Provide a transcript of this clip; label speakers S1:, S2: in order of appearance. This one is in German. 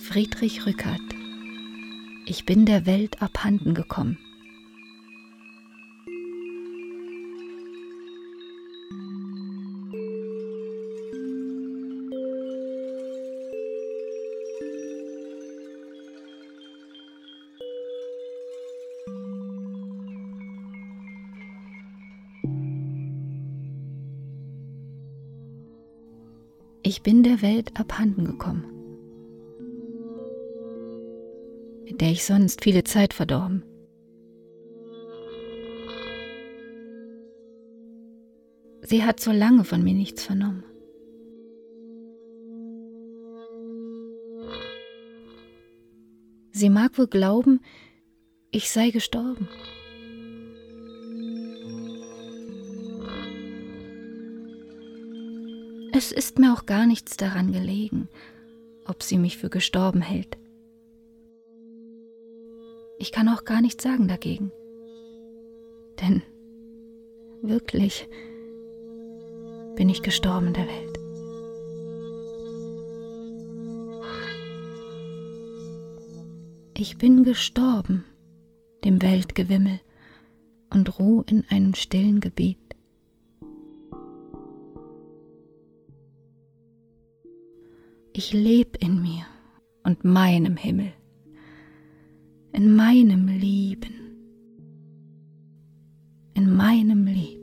S1: Friedrich Rückert Ich bin der Welt abhanden gekommen. Ich bin der Welt abhanden gekommen, in der ich sonst viele Zeit verdorben. Sie hat so lange von mir nichts vernommen. Sie mag wohl glauben, ich sei gestorben. Es ist mir auch gar nichts daran gelegen, ob sie mich für gestorben hält. Ich kann auch gar nichts sagen dagegen. Denn wirklich bin ich gestorben der Welt. Ich bin gestorben dem Weltgewimmel und ruh in einem stillen Gebiet. Ich lebe in mir und meinem Himmel, in meinem Lieben, in meinem Lieb.